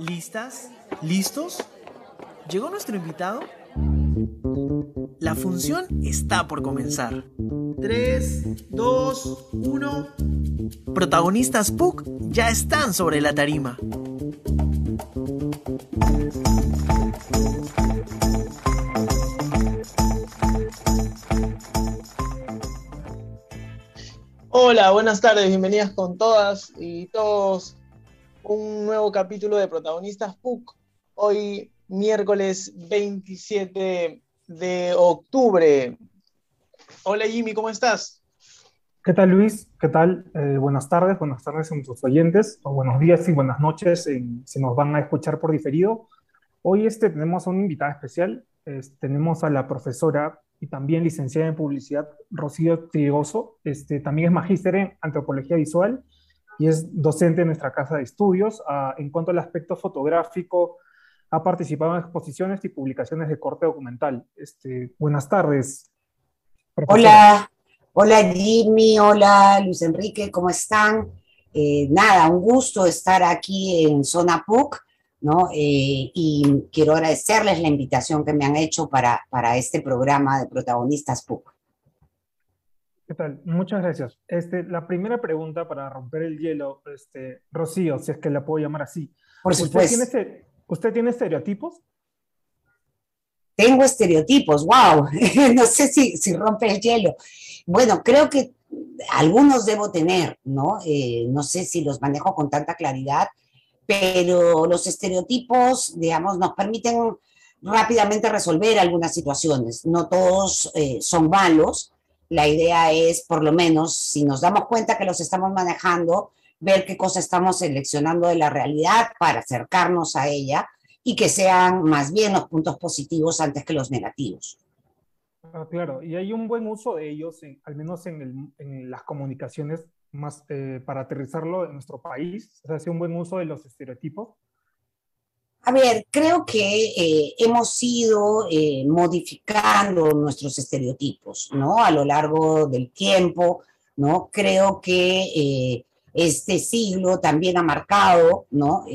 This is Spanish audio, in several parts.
¿Listas? ¿Listos? ¿Llegó nuestro invitado? La función está por comenzar. 3, 2, 1. Protagonistas PUC ya están sobre la tarima. Hola, buenas tardes, bienvenidas con todas y todos un nuevo capítulo de Protagonistas PUC. Hoy, miércoles 27 de octubre. Hola Jimmy, ¿cómo estás? ¿Qué tal Luis? ¿Qué tal? Eh, buenas tardes, buenas tardes a nuestros oyentes, o buenos días y buenas noches si nos van a escuchar por diferido. Hoy este, tenemos a una invitada especial, tenemos a la profesora y también licenciada en publicidad Rocío Trigoso, este, también es magíster en antropología visual y es docente en nuestra casa de estudios. Ah, en cuanto al aspecto fotográfico, ha participado en exposiciones y publicaciones de corte documental. Este, buenas tardes. Hola, hola Jimmy, hola Luis Enrique, ¿cómo están? Eh, nada, un gusto estar aquí en Zona PUC, ¿no? Eh, y quiero agradecerles la invitación que me han hecho para, para este programa de protagonistas PUC. ¿Qué tal? Muchas gracias. Este, la primera pregunta para romper el hielo, este, Rocío, si es que la puedo llamar así. Por supuesto. ¿Usted tiene, ¿Usted tiene estereotipos? Tengo estereotipos, wow. no sé si, si rompe el hielo. Bueno, creo que algunos debo tener, ¿no? Eh, no sé si los manejo con tanta claridad, pero los estereotipos, digamos, nos permiten rápidamente resolver algunas situaciones. No todos eh, son malos, la idea es, por lo menos, si nos damos cuenta que los estamos manejando, ver qué cosa estamos seleccionando de la realidad para acercarnos a ella y que sean más bien los puntos positivos antes que los negativos. Ah, claro, y hay un buen uso de ellos, al menos en, las comunicaciones, más eh, para aterrizarlo en nuestro país, se hace un buen uso de los estereotipos. A ver, creo que eh, hemos ido eh, modificando nuestros estereotipos, ¿no? A lo largo del tiempo, ¿no? Creo que eh, este siglo también ha marcado, ¿no?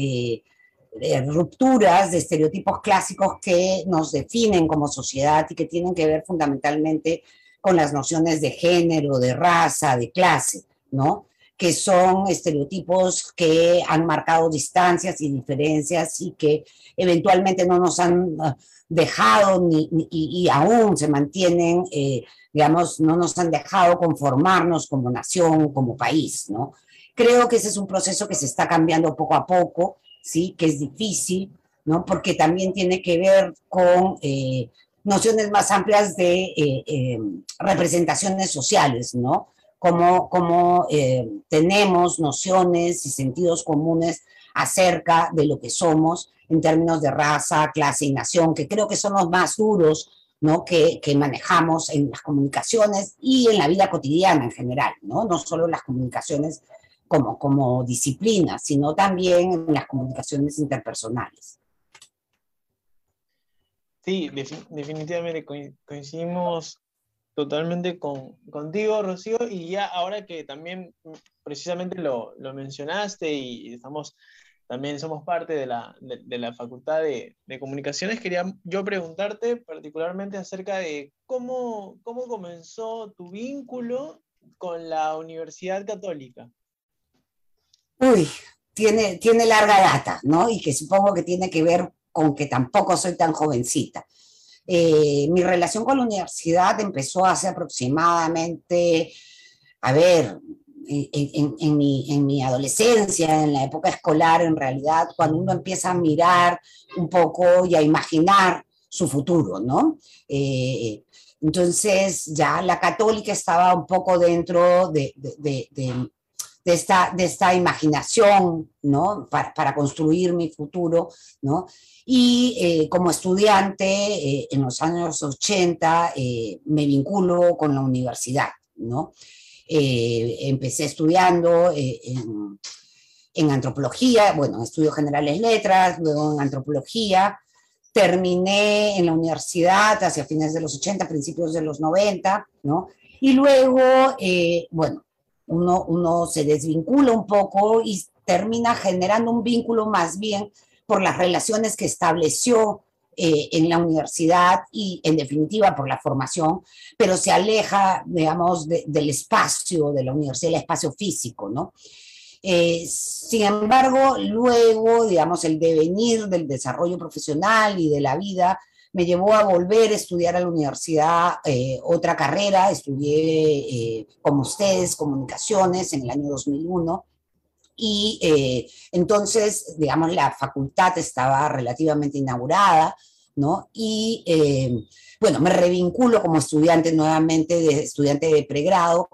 rupturas de estereotipos clásicos que nos definen como sociedad y que tienen que ver fundamentalmente con las nociones de género, de raza, de clase, ¿no? Que son estereotipos que han marcado distancias y diferencias y que eventualmente no nos han ah, dejado ni, y, aún se mantienen, eh, digamos, no nos han dejado conformarnos como nación, como país, ¿no? Creo que ese es un proceso que se está cambiando poco a poco, ¿sí? Que es difícil, ¿no? Porque también tiene que ver con eh, nociones más amplias de eh, representaciones sociales, ¿no? Cómo, eh, tenemos nociones y sentidos comunes acerca de lo que somos en términos de raza, clase y nación, que creo que son los más duros ¿no? que, manejamos en las comunicaciones y en la vida cotidiana en general, no, no solo las comunicaciones como, como disciplina, sino también en las comunicaciones interpersonales. Sí, definitivamente coincidimos totalmente con, contigo, Rocío, y ya ahora que también precisamente lo, lo mencionaste y estamos, también somos parte de la, de, la Facultad de, de, Comunicaciones, quería yo preguntarte particularmente acerca de cómo, cómo comenzó tu vínculo con la Universidad Católica. Uy, tiene, tiene larga data, ¿no? Y que supongo que tiene que ver con que tampoco soy tan jovencita. Eh, mi relación con la universidad empezó hace aproximadamente, a ver, en, mi, en, mi, adolescencia, en la época escolar, en realidad, cuando uno empieza a mirar un poco y a imaginar su futuro, ¿no? Eh, entonces ya la católica estaba un poco dentro de, de, de, esta, de esta imaginación, ¿no? Para, para, construir mi futuro, ¿no? Y eh, como estudiante, eh, en los años 80, eh, me vinculo con la universidad, ¿no? empecé estudiando en, en, antropología, bueno, estudio generales letras, luego en antropología, terminé en la universidad hacia fines de los 80, principios de los 90, ¿no? Y luego, bueno, uno, uno se desvincula un poco y termina generando un vínculo más bien por las relaciones que estableció eh, en la universidad y en definitiva por la formación, pero se aleja, digamos, del espacio de la universidad, el espacio físico, ¿no? Eh, sin embargo, luego, digamos, el devenir del desarrollo profesional y de la vida me llevó a volver a estudiar a la universidad eh, otra carrera, estudié como ustedes comunicaciones en el año 2001 y eh, entonces, digamos, la facultad estaba relativamente inaugurada, ¿no? Y eh, bueno, me revinculo como estudiante nuevamente, de estudiante de pregrado,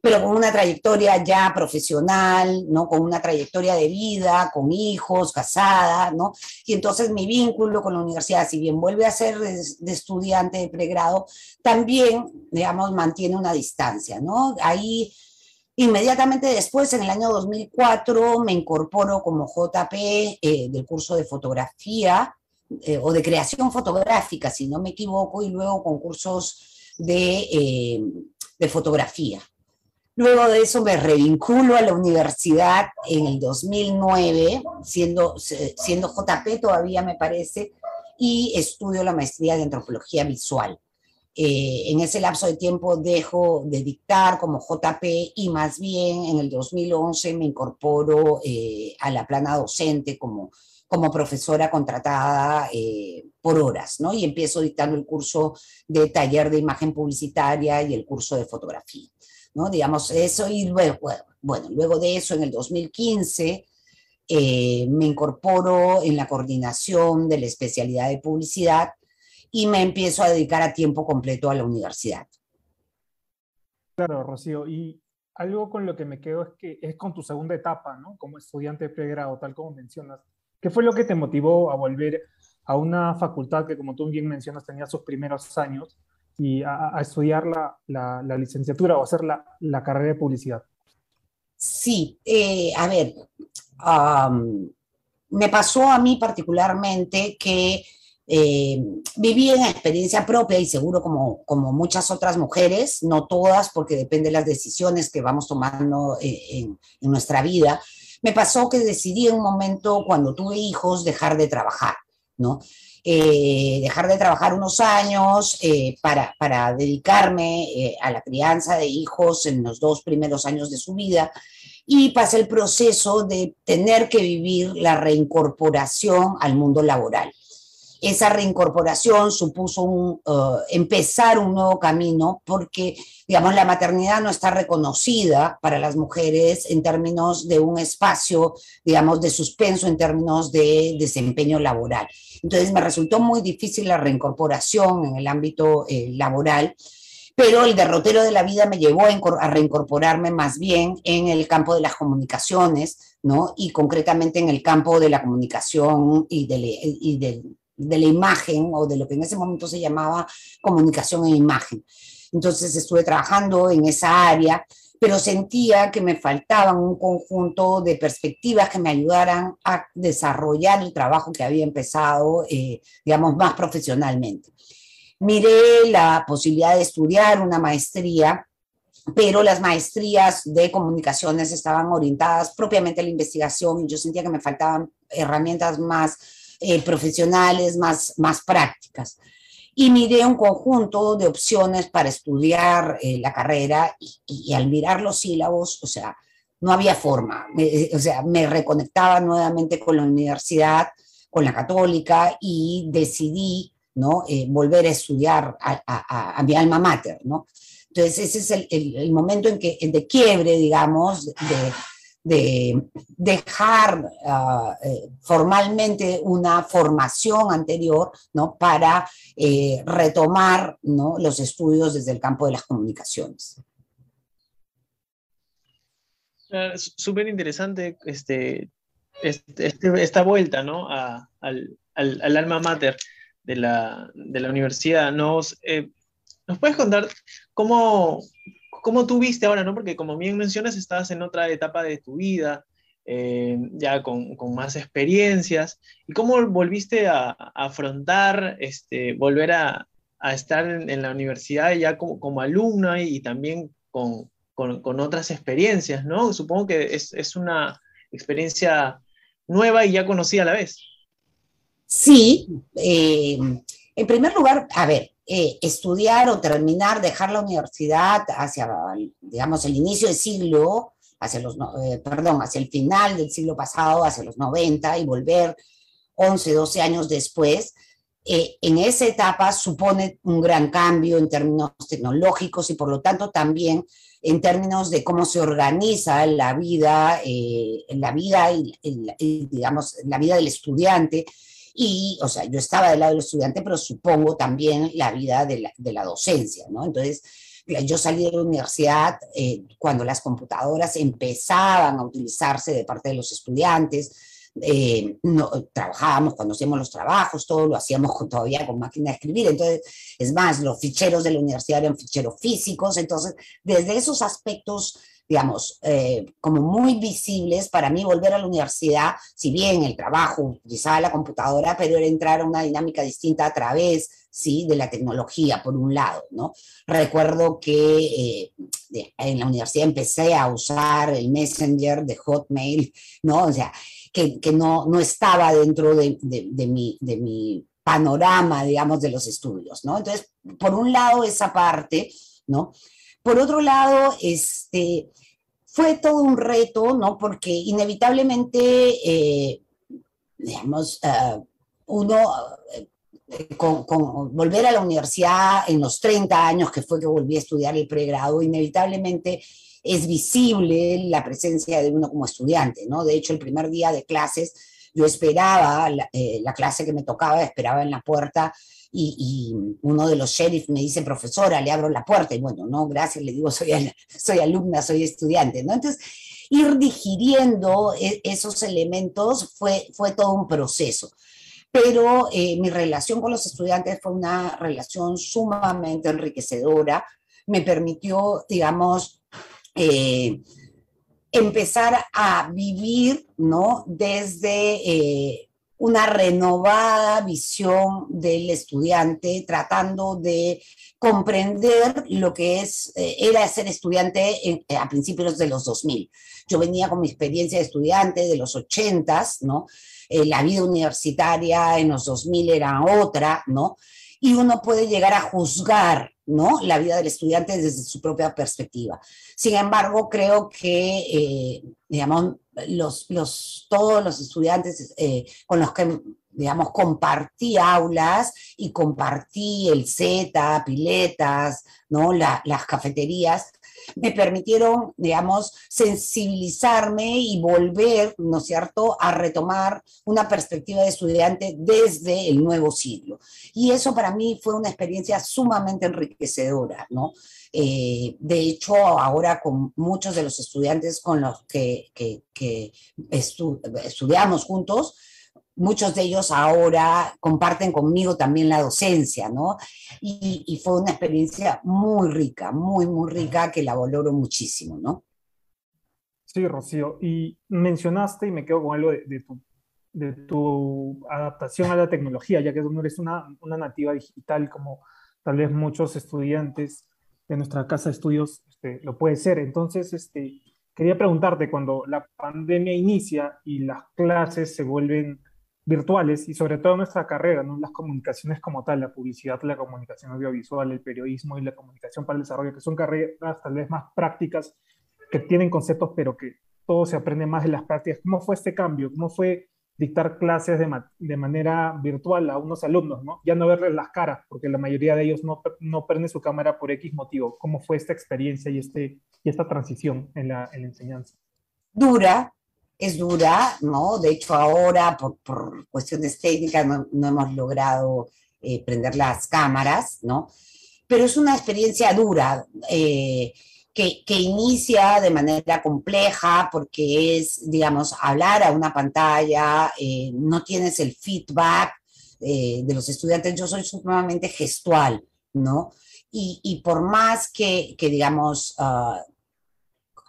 pero con una trayectoria ya profesional, ¿no? Con una trayectoria de vida, con hijos, casada, ¿no? Y entonces mi vínculo con la universidad, si bien vuelve a ser de, estudiante de pregrado, también, digamos, mantiene una distancia, ¿no? Ahí Inmediatamente después, en el año 2004, me incorporo como JP eh, del curso de fotografía eh, o de creación fotográfica, si no me equivoco, y luego concursos de, eh, de fotografía. Luego de eso me revinculo a la universidad en el 2009, siendo, siendo JP todavía me parece, y estudio la maestría de antropología visual. Eh, en ese lapso de tiempo dejo de dictar como JP y más bien en el 2011 me incorporo a la plana docente como, como profesora contratada eh, por horas, ¿no? Y empiezo dictando el curso de taller de imagen publicitaria y el curso de fotografía, ¿no? Digamos, eso y luego, bueno, luego de eso en el 2015 me incorporo en la coordinación de la especialidad de publicidad y me empiezo a dedicar a tiempo completo a la universidad. Claro, Rocío, y algo con lo que me quedo es que es con tu segunda etapa, ¿no? Como estudiante de pregrado, tal como mencionas. ¿Qué fue lo que te motivó a volver a una facultad que, como tú bien mencionas, tenía sus primeros años y a, estudiar la, la, licenciatura o hacer la, carrera de publicidad? Sí, eh, a ver, me pasó a mí particularmente que eh, viví en experiencia propia y seguro como, como muchas otras mujeres, no todas, porque depende de las decisiones que vamos tomando eh, en, nuestra vida. Me pasó que decidí en un momento, cuando tuve hijos, dejar de trabajar, ¿no? Eh, dejar de trabajar unos años para, para, dedicarme a la crianza de hijos en los dos primeros años de su vida y pasé el proceso de tener que vivir la reincorporación al mundo laboral esa reincorporación supuso un, uh, empezar un nuevo camino porque, digamos, la maternidad no está reconocida para las mujeres en términos de un espacio, digamos, de suspenso en términos de desempeño laboral. Entonces me resultó muy difícil la reincorporación en el ámbito eh, laboral pero el derrotero de la vida me llevó a, reincorporarme más bien en el campo de las comunicaciones, ¿no? Y concretamente en el campo de la comunicación y, y del de la imagen o de lo que en ese momento se llamaba comunicación en imagen. Entonces estuve trabajando en esa área, pero sentía que me faltaban un conjunto de perspectivas que me ayudaran a desarrollar el trabajo que había empezado, eh, digamos, más profesionalmente. Miré la posibilidad de estudiar una maestría pero las maestrías de comunicaciones estaban orientadas propiamente a la investigación y yo sentía que me faltaban herramientas más eh, profesionales, más, más prácticas. Y miré un conjunto de opciones para estudiar eh, la carrera y, al mirar los sílabos, o sea, no había forma. o sea, me reconectaba nuevamente con la universidad, con la católica y decidí ¿no? Eh, volver a estudiar a, a, mi alma mater, ¿no? Entonces ese es el, el, el momento en que, de quiebre, digamos, de, de dejar ah, eh, formalmente una formación anterior ¿no? para eh, retomar ¿no? los estudios desde el campo de las comunicaciones. Ah, súper interesante este, este, este, esta vuelta ¿no? al, al, alma mater de la, de la universidad. ¿Nos, eh, ¿Nos puedes contar cómo, ¿Cómo tú viste ahora, no? Porque como bien mencionas, estás en otra etapa de tu vida, eh, ya con, con, más experiencias. ¿Y cómo volviste a, afrontar, este, volver a, a estar en, la universidad ya como, como alumna y, también con, con, con, otras experiencias, ¿no? Supongo que es, es, una experiencia nueva y ya conocida a la vez. Sí, eh, en primer lugar, a ver, eh, estudiar o terminar, dejar la universidad hacia, digamos, el inicio del siglo, hacia los, eh, perdón, hacia el final del siglo pasado, hacia los 90 y volver 11, 12 años después, en esa etapa supone un gran cambio en términos tecnológicos y por lo tanto también en términos de cómo se organiza la vida, en la vida y, digamos, la vida del estudiante y, o sea, yo estaba del lado del estudiante, pero supongo también la vida de la, de la docencia, ¿no? Entonces, yo salí de la universidad eh, cuando las computadoras empezaban a utilizarse de parte de los estudiantes, eh, no, trabajábamos cuando hacíamos los trabajos, todo lo hacíamos todavía con máquina de escribir, entonces, es más, los ficheros de la universidad eran ficheros físicos, entonces, desde esos aspectos digamos, eh, como muy visibles para mí volver a la universidad, si bien el trabajo utilizaba la computadora, pero era entrar a una dinámica distinta a través, ¿sí? De la tecnología, por un lado, ¿no? Recuerdo que eh, en la universidad empecé a usar el Messenger de Hotmail, ¿no? O sea, que, que no, no estaba dentro de, de, de, mi, de mi panorama, digamos, de los estudios, ¿no? Entonces, por un lado, esa parte, ¿no? Por otro lado, este, fue todo un reto, ¿no? Porque inevitablemente, eh, digamos, eh, uno, eh, con, volver a la universidad en los 30 años que fue que volví a estudiar el pregrado, inevitablemente es visible la presencia de uno como estudiante, ¿no? De hecho, el primer día de clases, yo esperaba, la clase que me tocaba, esperaba en la puerta y, uno de los sheriffs me dice, profesora, le abro la puerta, y bueno, no, gracias, le digo, soy, soy alumna, soy estudiante. Entonces, ir digiriendo e, esos elementos fue, fue todo un proceso. Pero eh, mi relación con los estudiantes fue una relación sumamente enriquecedora, me permitió, digamos, eh, empezar a vivir, ¿no? Desde eh, una renovada visión del estudiante, tratando de comprender lo que es, eh, era ser estudiante a principios de los 2000. Yo venía con mi experiencia de estudiante de los 80s, ¿no? Eh, la vida universitaria en los 2000 era otra, ¿no? Y uno puede llegar a juzgar, ¿no? La vida del estudiante desde su propia perspectiva. Sin embargo, creo que, eh, digamos, los, los, todos los estudiantes eh, con los que, digamos, compartí aulas y compartí el Z, piletas, ¿no? las cafeterías, me permitieron, digamos, sensibilizarme y volver, ¿no es cierto?, a retomar una perspectiva de estudiante desde el nuevo siglo. Y eso para mí fue una experiencia sumamente enriquecedora, ¿no? Eh, de hecho, ahora con muchos de los estudiantes con los que, estudiamos juntos, muchos de ellos ahora comparten conmigo también la docencia, ¿no? Y, fue una experiencia muy rica, muy, muy rica, que la valoro muchísimo, ¿no? Sí, Rocío, y mencionaste, y me quedo con algo de, tu, de tu, adaptación a la tecnología, ya que tú no eres una, una nativa digital como tal vez muchos estudiantes de nuestra casa de estudios este, lo puede ser. Entonces, este, quería preguntarte, cuando la pandemia inicia y las clases se vuelven virtuales, y sobre todo nuestra carrera, ¿no? las comunicaciones como tal, la publicidad, la comunicación audiovisual, el periodismo y la comunicación para el desarrollo, que son carreras tal vez más prácticas, que tienen conceptos, pero que todo se aprende más de las prácticas. ¿Cómo fue este cambio? ¿Cómo fue dictar clases de, de, manera virtual a unos alumnos, ¿no? Ya no verles las caras, porque la mayoría de ellos no, no prende su cámara por X motivo. ¿Cómo fue esta experiencia y, este, y esta transición en la, en la enseñanza? Dura, es dura, ¿no? De hecho, ahora, por, por cuestiones técnicas, no, no hemos logrado eh, prender las cámaras, ¿no? Pero es una experiencia dura. Eh, que, inicia de manera compleja porque es, digamos, hablar a una pantalla, eh, no tienes el feedback de los estudiantes, yo soy sumamente gestual, ¿no? Y, por más que, digamos, ah,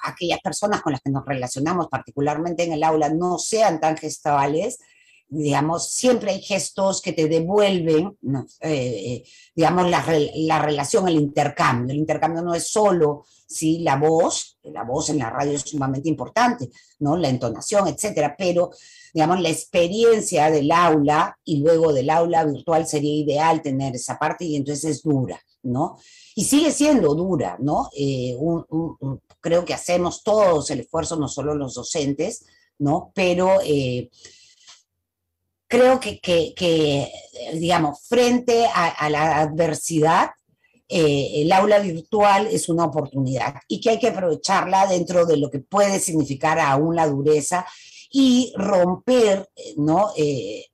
aquellas personas con las que nos relacionamos, particularmente en el aula, no sean tan gestuales, digamos, siempre hay gestos que te devuelven, eh, digamos, la, la, relación, el intercambio. El intercambio no es solo ¿sí? la voz, la voz en la radio es sumamente importante, ¿no? La entonación, etcétera, pero digamos, la experiencia del aula y luego del aula virtual sería ideal tener esa parte y entonces es dura, ¿no? Y sigue siendo dura, ¿no? Eh, creo que hacemos todos el esfuerzo, no solo los docentes, ¿no? Pero eh, creo que, digamos, frente a, la adversidad, eh, el aula virtual es una oportunidad y que hay que aprovecharla dentro de lo que puede significar aún la dureza y romper, ¿no?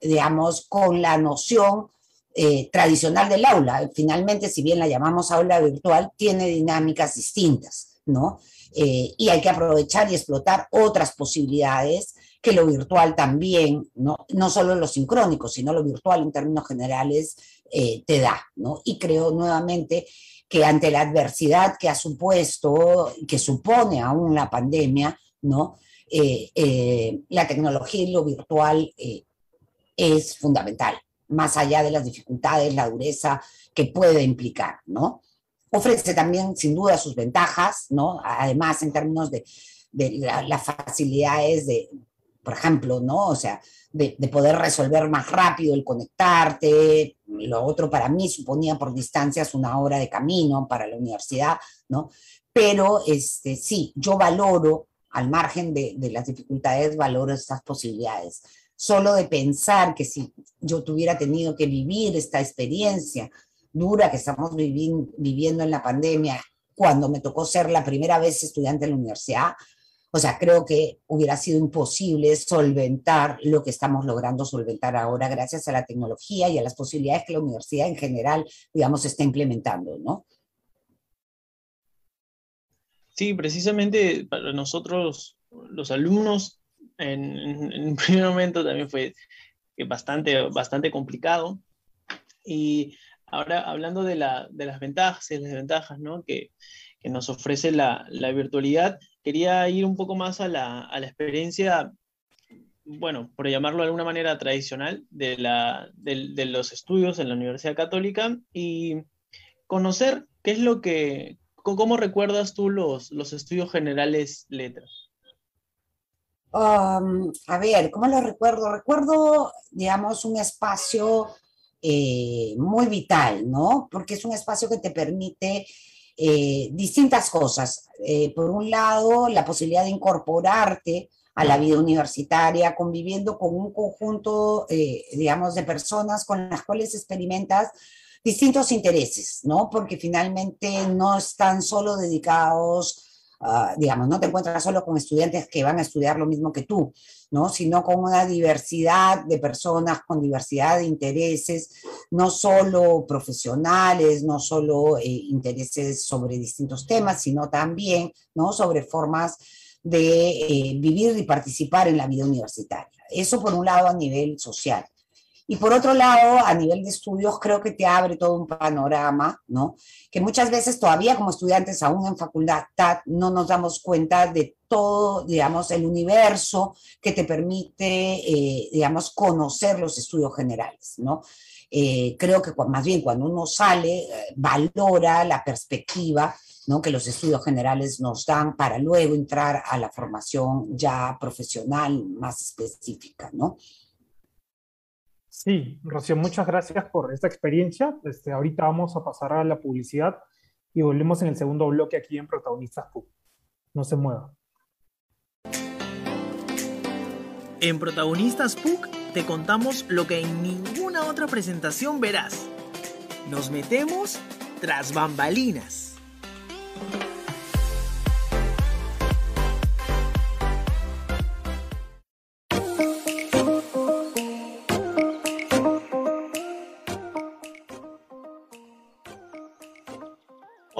Digamos, con la noción eh, tradicional del aula. Finalmente, si bien la llamamos aula virtual, tiene dinámicas distintas, ¿no? Eh, y hay que aprovechar y explotar otras posibilidades que lo virtual también, no, no solo lo sincrónico, sino lo virtual en términos generales te da, ¿no? Y creo nuevamente que ante la adversidad que ha supuesto, que supone aún la pandemia, ¿no? Eh, eh, la tecnología y lo virtual eh, es fundamental, más allá de las dificultades, la dureza que puede implicar, ¿no? Ofrece también, sin duda, sus ventajas, ¿no? Además, en términos de, las facilidades de, por ejemplo, ¿no? O sea, de, de, poder resolver más rápido el conectarte. Lo otro para mí suponía por distancias una hora de camino para la universidad, ¿no? Pero este, sí, yo valoro al margen de, las dificultades, valoro estas posibilidades. Solo de pensar que si yo tuviera tenido que vivir esta experiencia dura que estamos viviendo en la pandemia, cuando me tocó ser la primera vez estudiante en la universidad, o sea, creo que hubiera sido imposible solventar lo que estamos logrando solventar ahora gracias a la tecnología y a las posibilidades que la universidad en general, digamos, está implementando, ¿no? Sí, precisamente para nosotros, los alumnos, en, un primer momento también fue bastante, bastante complicado. Y ahora hablando de, la, de las ventajas y las desventajas ¿no? que, que, nos ofrece la, la, virtualidad, quería ir un poco más a la, a la, experiencia, bueno, por llamarlo de alguna manera tradicional, de, la, de, de los estudios en la Universidad Católica y conocer qué es lo que, ¿Cómo recuerdas tú los, los estudios generales letras? Um, a ver, ¿cómo lo recuerdo? Recuerdo, digamos, un espacio eh, muy vital, ¿no? Porque es un espacio que te permite eh, distintas cosas. Eh, por un lado, la posibilidad de incorporarte a la vida universitaria, conviviendo con un conjunto, digamos, de personas con las cuales experimentas distintos intereses, ¿no? Porque finalmente no están solo dedicados, digamos, no te encuentras solo con estudiantes que van a estudiar lo mismo que tú, ¿no? Sino con una diversidad de personas, con diversidad de intereses, no solo profesionales, no solo eh, intereses sobre distintos temas, sino también, ¿no? Sobre formas de eh, vivir y participar en la vida universitaria. Eso por un lado a nivel social. Y por otro lado, a nivel de estudios, creo que te abre todo un panorama, ¿no? Que muchas veces todavía como estudiantes, aún en facultad, no nos damos cuenta de todo, digamos, el universo que te permite, eh, digamos, conocer los estudios generales, ¿no? Eh, creo que más bien cuando uno sale, eh, valora la perspectiva ¿no? que los estudios generales nos dan para luego entrar a la formación ya profesional más específica, ¿no? Sí, Rocío, muchas gracias por esta experiencia. Este, ahorita vamos a pasar a la publicidad y volvemos en el segundo bloque aquí en Protagonistas PUC. No se mueva. En Protagonistas PUC te contamos lo que en ninguna otra presentación verás. Nos metemos tras bambalinas.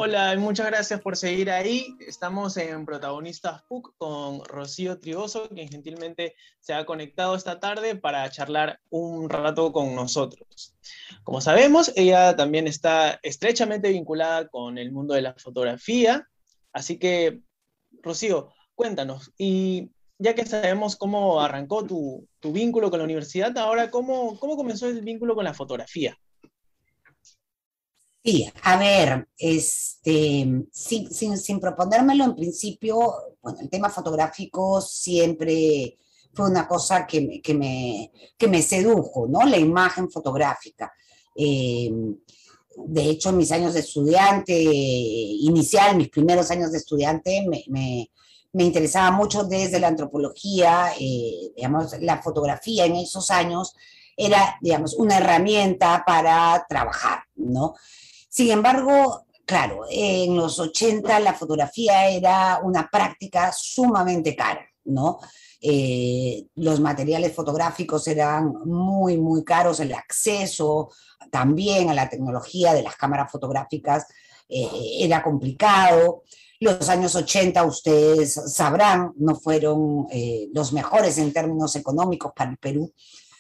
Hola, muchas gracias por seguir ahí. Estamos en Protagonistas PUC con Rocío Trigoso, quien gentilmente se ha conectado esta tarde para charlar un rato con nosotros. Como sabemos, ella también está estrechamente vinculada con el mundo de la fotografía, así que, Rocío, cuéntanos, ¿y ya que sabemos cómo arrancó tu, tu vínculo con la universidad, ahora, ¿cómo, ¿cómo comenzó el vínculo con la fotografía? Sí, a ver, este, sin, sin, sin, proponérmelo en principio, bueno, el tema fotográfico siempre fue una cosa que me, que me, que me sedujo, ¿no? La imagen fotográfica. Eh, de hecho, mis años de estudiante inicial, mis primeros años de estudiante, me, me, me interesaba mucho desde la antropología, eh, digamos, la fotografía en esos años era, digamos, una herramienta para trabajar, ¿no? Sin embargo, claro, en los 80 la fotografía era una práctica sumamente cara, ¿no? Eh, los materiales fotográficos eran muy, muy caros, el acceso también a la tecnología de las cámaras fotográficas eh, era complicado. Los años 80, ustedes sabrán, no fueron eh, los mejores en términos económicos para el Perú.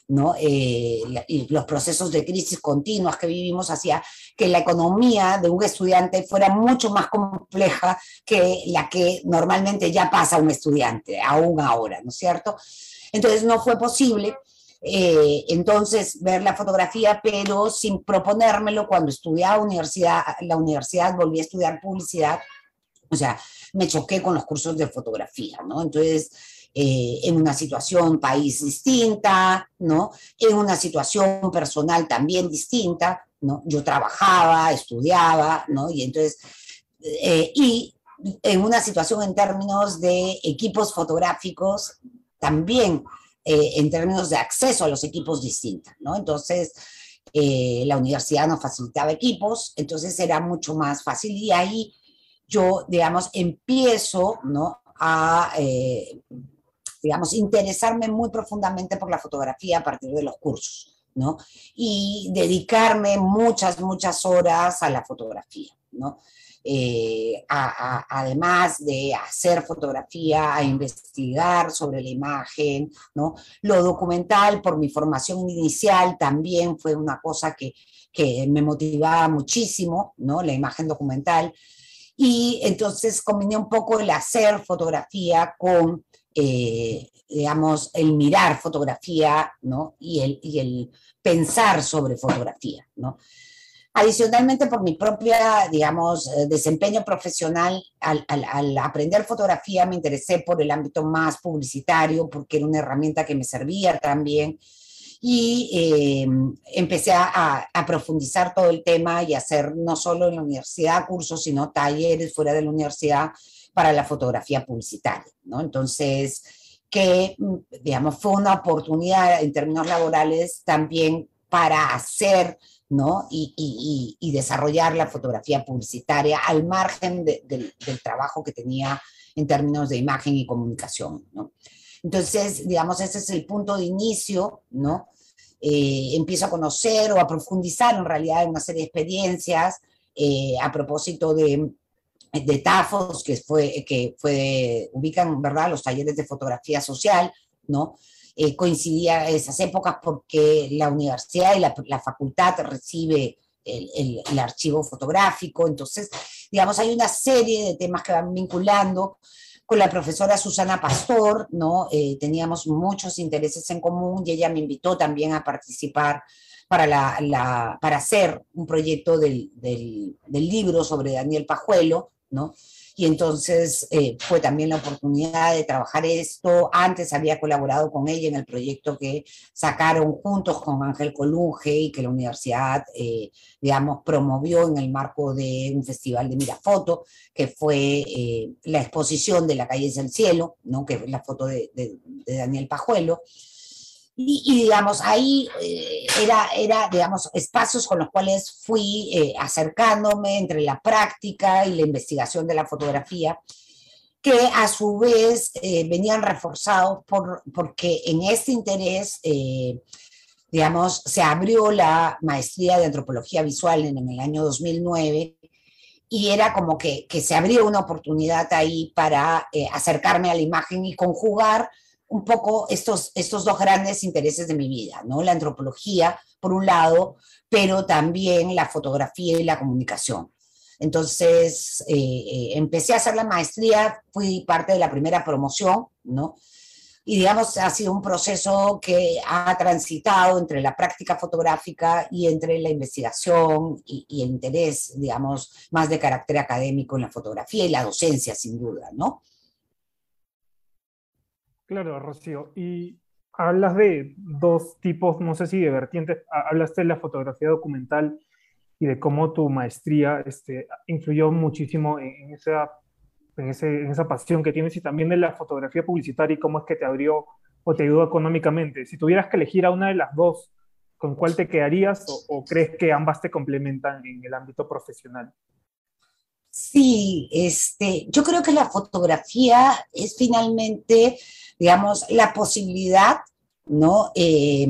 ¿No? Eh, y los procesos de crisis continuas que vivimos hacía que la economía de un estudiante fuera mucho más compleja que la que normalmente ya pasa un estudiante, aún ahora, ¿no es cierto? Entonces no fue posible eh, entonces ver la fotografía, pero sin proponérmelo cuando estudiaba universidad, la universidad volví a estudiar publicidad, o sea, me choqué con los cursos de fotografía, ¿no? Entonces eh, en una situación país distinta, ¿no? En una situación personal también distinta, ¿no? Yo trabajaba, estudiaba, ¿no? Y entonces, eh, y en una situación en términos de equipos fotográficos también eh, en términos de acceso a los equipos distinta, ¿no? Entonces, la universidad nos facilitaba equipos, entonces era mucho más fácil y ahí yo, digamos, empiezo, ¿no? A digamos, interesarme muy profundamente por la fotografía a partir de los cursos, ¿no? Y dedicarme muchas, muchas horas a la fotografía, ¿no? Eh, además de hacer fotografía, a investigar sobre la imagen, ¿no? Lo documental, por mi formación inicial, también fue una cosa que, que me motivaba muchísimo, ¿no? La imagen documental. Y entonces combiné un poco el hacer fotografía con eh, digamos, el mirar fotografía, ¿no? Y el, y el pensar sobre fotografía, ¿no? Adicionalmente, por mi propia, digamos, eh, desempeño profesional, al, al, aprender fotografía me interesé por el ámbito más publicitario, porque era una herramienta que me servía también. Y eh, empecé a, a, profundizar todo el tema y hacer no solo en la universidad cursos, sino talleres fuera de la universidad para la fotografía publicitaria, ¿no? Entonces, que, digamos, fue una oportunidad en términos laborales también para hacer, ¿no? Y, desarrollar la fotografía publicitaria al margen de, de, del trabajo que tenía en términos de imagen y comunicación, ¿no? Entonces, digamos, ese es el punto de inicio, ¿no? Eh, empiezo a conocer o a profundizar en realidad en una serie de experiencias eh, a propósito de de TAFOS, que fue, que fue, ubican, ¿verdad?, los talleres de fotografía social, ¿no? Eh, coincidía esas épocas porque la universidad y la, la facultad recibe el, el, el, archivo fotográfico, entonces, digamos, hay una serie de temas que van vinculando con la profesora Susana Pastor, ¿no? Eh, teníamos muchos intereses en común y ella me invitó también a participar para, la, la, para hacer un proyecto del, del, del libro sobre Daniel Pajuelo, ¿no? Y entonces eh, fue también la oportunidad de trabajar esto. Antes había colaborado con ella en el proyecto que sacaron juntos con Ángel Colunge y que la universidad, eh, digamos, promovió en el marco de un festival de Mirafoto, que fue eh, la exposición de La calle es el cielo, ¿no? que es la foto de, Daniel Pajuelo. Y, y, digamos, ahí eh, era, era, digamos, espacios con los cuales fui eh, acercándome entre la práctica y la investigación de la fotografía, que a su vez eh, venían reforzados por, porque en este interés, eh, digamos, se abrió la maestría de antropología visual en, en el año 2009 y era como que, que, se abrió una oportunidad ahí para acercarme a la imagen y conjugar un poco estos, estos dos grandes intereses de mi vida, ¿no? La antropología, por un lado, pero también la fotografía y la comunicación. Entonces, eh, eh, empecé a hacer la maestría, fui parte de la primera promoción, ¿no? y digamos, ha sido un proceso que ha transitado entre la práctica fotográfica y entre la investigación y, y, el interés, digamos, más de carácter académico en la fotografía y la docencia, sin duda, ¿no? Claro, Rocío. Y hablas de dos tipos, no sé si de vertientes, hablaste de la fotografía documental y de cómo tu maestría este, influyó muchísimo en, esa, en, en, esa pasión que tienes y también de la fotografía publicitaria y cómo es que te abrió o te ayudó económicamente. Si tuvieras que elegir a una de las dos, ¿con cuál te quedarías o, o crees que ambas te complementan en el ámbito profesional? Sí, este, yo creo que la fotografía es finalmente, digamos, la posibilidad, ¿no? Eh,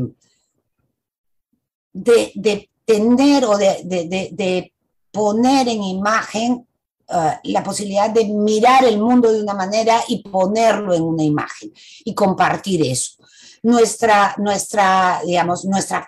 de, de, tener o de, de, de poner en imagen uh, la posibilidad de mirar el mundo de una manera y ponerlo en una imagen y compartir eso. Nuestra, nuestra digamos, nuestra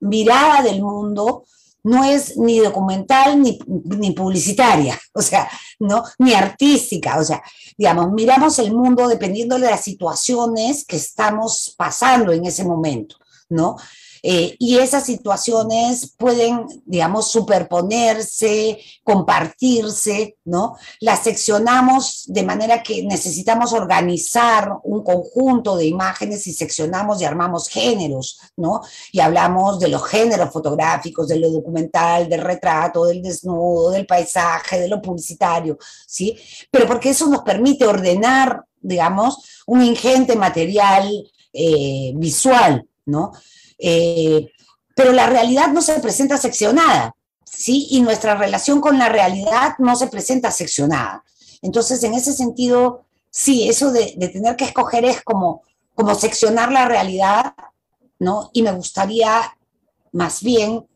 mirada del mundo no es ni documental ni, ni, publicitaria, o sea, no, ni artística, o sea, digamos, miramos el mundo dependiendo de las situaciones que estamos pasando en ese momento, ¿no? Eh, y esas situaciones pueden, digamos, superponerse, compartirse, ¿no? Las seccionamos de manera que necesitamos organizar un conjunto de imágenes y seccionamos y armamos géneros, ¿no? Y hablamos de los géneros fotográficos, de lo documental, del retrato, del desnudo, del paisaje, de lo publicitario, ¿sí? Pero porque eso nos permite ordenar, digamos, un ingente material eh, visual, ¿no? Eh, pero la realidad no se presenta seccionada, ¿sí? Y nuestra relación con la realidad no se presenta seccionada. Entonces, en ese sentido, sí, eso de, tener que escoger es como, como seccionar la realidad, ¿no? Y me gustaría más bien,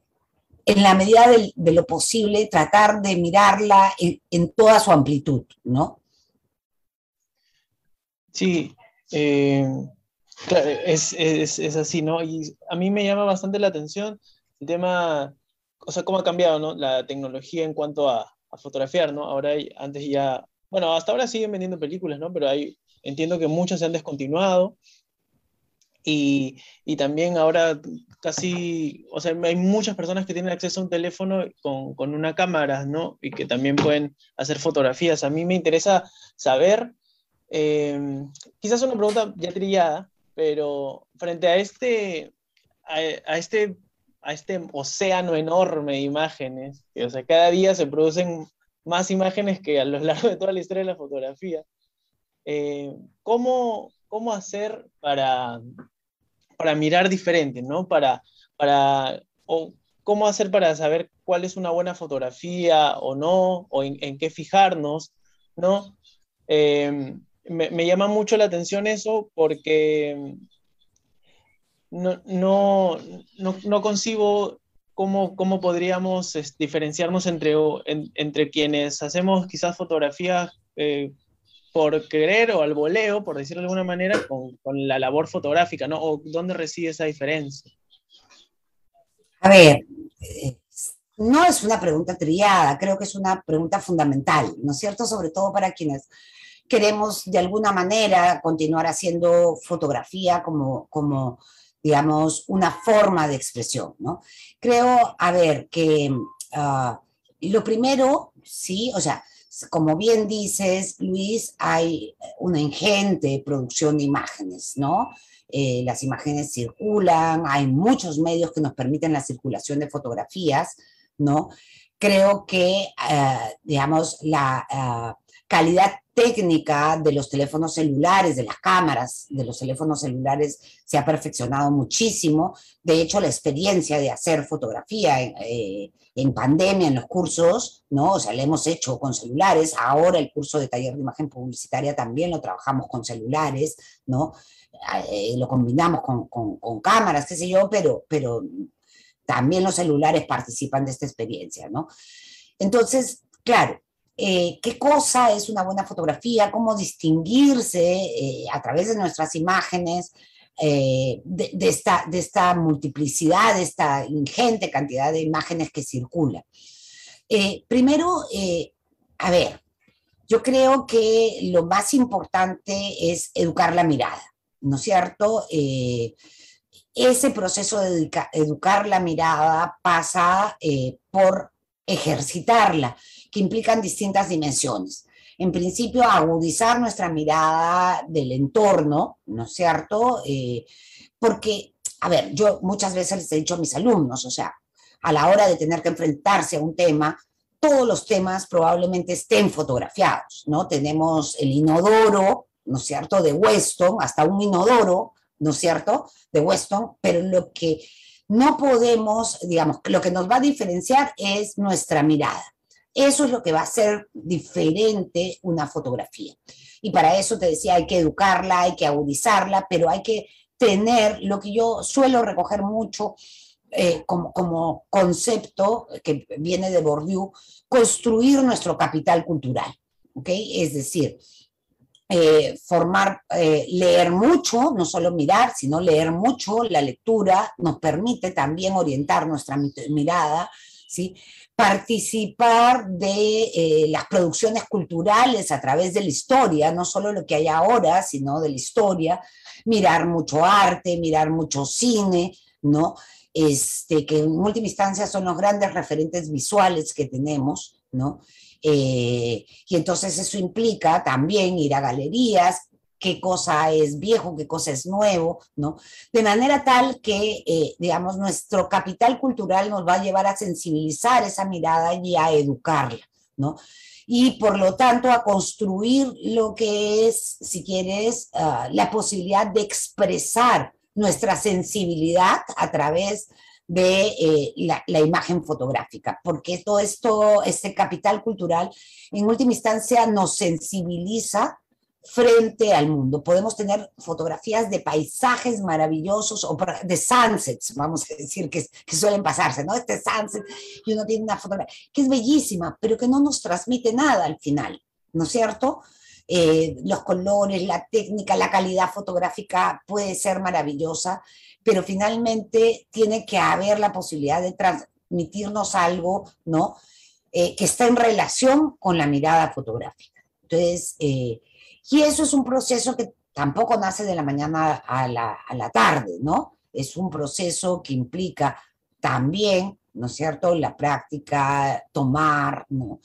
en la medida de, de lo posible, tratar de mirarla en, en, toda su amplitud, ¿no? Sí, eh, Claro, es, es, es, así, ¿no? Y a mí me llama bastante la atención el tema, o sea, cómo ha cambiado, ¿no? La tecnología en cuanto a, a fotografiar, ¿no? Ahora, hay, antes ya, bueno, hasta ahora siguen vendiendo películas, ¿no? Pero hay, entiendo que muchas se han descontinuado. Y, y, también ahora casi, o sea, hay muchas personas que tienen acceso a un teléfono con, con una cámara, ¿no? Y que también pueden hacer fotografías. A mí me interesa saber, eh, quizás una pregunta ya trillada, pero frente a este, a, a, este, a este océano enorme de imágenes, que, o sea, cada día se producen más imágenes que a lo largo de toda la historia de la fotografía, eh, ¿cómo, ¿cómo, hacer para, para mirar diferente, ¿no? Para, para, o cómo hacer para saber cuál es una buena fotografía o no, o en, en qué fijarnos, ¿no? Eh, me, llama mucho la atención eso porque no, no, no, no concibo cómo, cómo podríamos diferenciarnos entre, en, entre quienes hacemos quizás fotografías eh, por querer o al voleo, por decirlo de alguna manera, con, con, la labor fotográfica, ¿no? ¿O dónde reside esa diferencia? A ver, eh, no es una pregunta trillada, creo que es una pregunta fundamental, ¿no es cierto? Sobre todo para quienes queremos de alguna manera continuar haciendo fotografía como, como digamos, una forma de expresión, ¿no? Creo, a ver, que uh, lo primero, sí, o sea, como bien dices, Luis, hay una ingente producción de imágenes, ¿no? Eh, las imágenes circulan, hay muchos medios que nos permiten la circulación de fotografías, ¿no? Creo que, uh, digamos, la uh, calidad técnica de los teléfonos celulares, de las cámaras de los teléfonos celulares se ha perfeccionado muchísimo. De hecho, la experiencia de hacer fotografía eh, en pandemia, en los cursos, ¿no? O sea, la hemos hecho con celulares. Ahora el curso de taller de imagen publicitaria también lo trabajamos con celulares, ¿no? Eh, lo combinamos con, con, con, cámaras, qué sé yo, pero, pero también los celulares participan de esta experiencia, ¿no? Entonces, claro, eh, qué cosa es una buena fotografía, cómo distinguirse eh, a través de nuestras imágenes eh, de, esta, multiplicidad, de esta ingente cantidad de imágenes que circulan. Eh, primero, a ver, yo creo que lo más importante es educar la mirada, ¿no es cierto? Ese proceso de educar la mirada pasa por ejercitarla, que implican distintas dimensiones. En principio, agudizar nuestra mirada del entorno, ¿no es cierto? Eh, porque, a ver, yo muchas veces les he dicho a mis alumnos, o sea, a la hora de tener que enfrentarse a un tema, todos los temas probablemente estén fotografiados, ¿no? Tenemos el inodoro, ¿no es cierto?, de Weston, hasta un inodoro, ¿no es cierto?, de Weston, pero lo que no podemos, digamos, lo que nos va a diferenciar es nuestra mirada. Eso es lo que va a hacer diferente una fotografía. Y para eso te decía, hay que educarla, hay que agudizarla, pero hay que tener lo que yo suelo recoger mucho eh, como, concepto que viene de Bourdieu, construir nuestro capital cultural. ¿ok? Es decir, eh, formar, eh, leer mucho, no solo mirar, sino leer mucho. La lectura nos permite también orientar nuestra mirada, ¿sí? Participar de las producciones culturales a través de la historia, no solo lo que hay ahora, sino de la historia, mirar mucho arte, mirar mucho cine, ¿no? Este, que en última instancia son los grandes referentes visuales que tenemos, ¿no? Eh, y entonces eso implica también ir a galerías, qué cosa es viejo, qué cosa es nuevo, ¿no? De manera tal que, eh, digamos, nuestro capital cultural nos va a llevar a sensibilizar esa mirada y a educarla, ¿no? Y por lo tanto a construir lo que es, si quieres, ah, la posibilidad de expresar nuestra sensibilidad a través de eh, la, imagen fotográfica, porque todo esto, este capital cultural, en última instancia nos sensibiliza frente al mundo. Podemos tener fotografías de paisajes maravillosos o de sunsets, vamos a decir, que, suelen pasarse, ¿no? Este sunset, y uno tiene una fotografía que es bellísima, pero que no nos transmite nada al final, ¿no es cierto? Eh, los colores, la técnica, la calidad fotográfica puede ser maravillosa, pero finalmente tiene que haber la posibilidad de transmitirnos algo, ¿no? Eh, que está en relación con la mirada fotográfica. Entonces, eh, y eso es un proceso que tampoco nace de la mañana a la, a la tarde, ¿no? Es un proceso que implica también, ¿no es cierto?, la práctica, tomar, ¿no?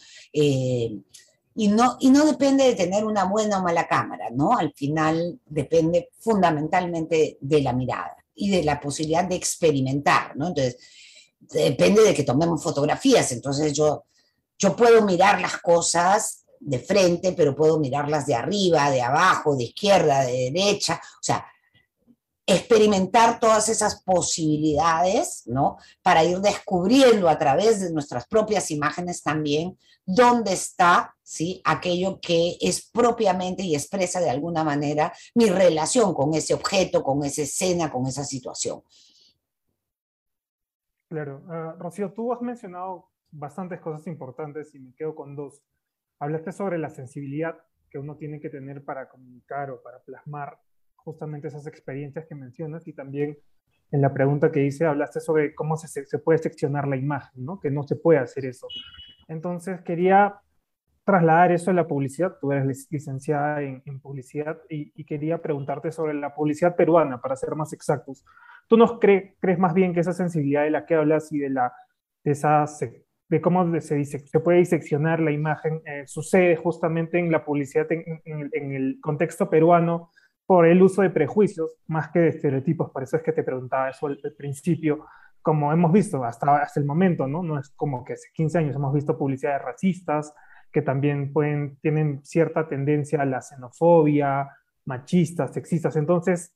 Y no, y no depende de tener una buena o mala cámara, ¿no? Al final depende fundamentalmente de la mirada y de la posibilidad de experimentar, ¿no? Entonces, depende de que tomemos fotografías. Entonces, yo, yo puedo mirar las cosas de frente, pero puedo mirarlas de arriba, de abajo, de izquierda, de derecha. O sea, experimentar todas esas posibilidades, ¿no? Para ir descubriendo a través de nuestras propias imágenes también dónde está, ¿sí? Aquello que es propiamente y expresa de alguna manera mi relación con ese objeto, con esa escena, con esa situación. Claro. Ah, Rocío, tú has mencionado bastantes cosas importantes y me quedo con dos. Hablaste sobre la sensibilidad que uno tiene que tener para comunicar o para plasmar justamente esas experiencias que mencionas y también en la pregunta que hice hablaste sobre cómo se, puede seccionar la imagen, ¿no? que no se puede hacer eso. Entonces quería trasladar eso a la publicidad, tú eres licenciada en, publicidad y, quería preguntarte sobre la publicidad peruana, para ser más exactos. ¿Tú nos crees más bien que esa sensibilidad de la que hablas y de, la, de, esa, de cómo se, se puede diseccionar la imagen eh, sucede justamente en la publicidad en, en el contexto peruano? por el uso de prejuicios más que de estereotipos. Por eso es que te preguntaba eso al, principio. Como hemos visto hasta, hasta el momento, ¿no? No es como que hace 15 años hemos visto publicidades racistas que también pueden, tienen cierta tendencia a la xenofobia, machistas, sexistas. Entonces,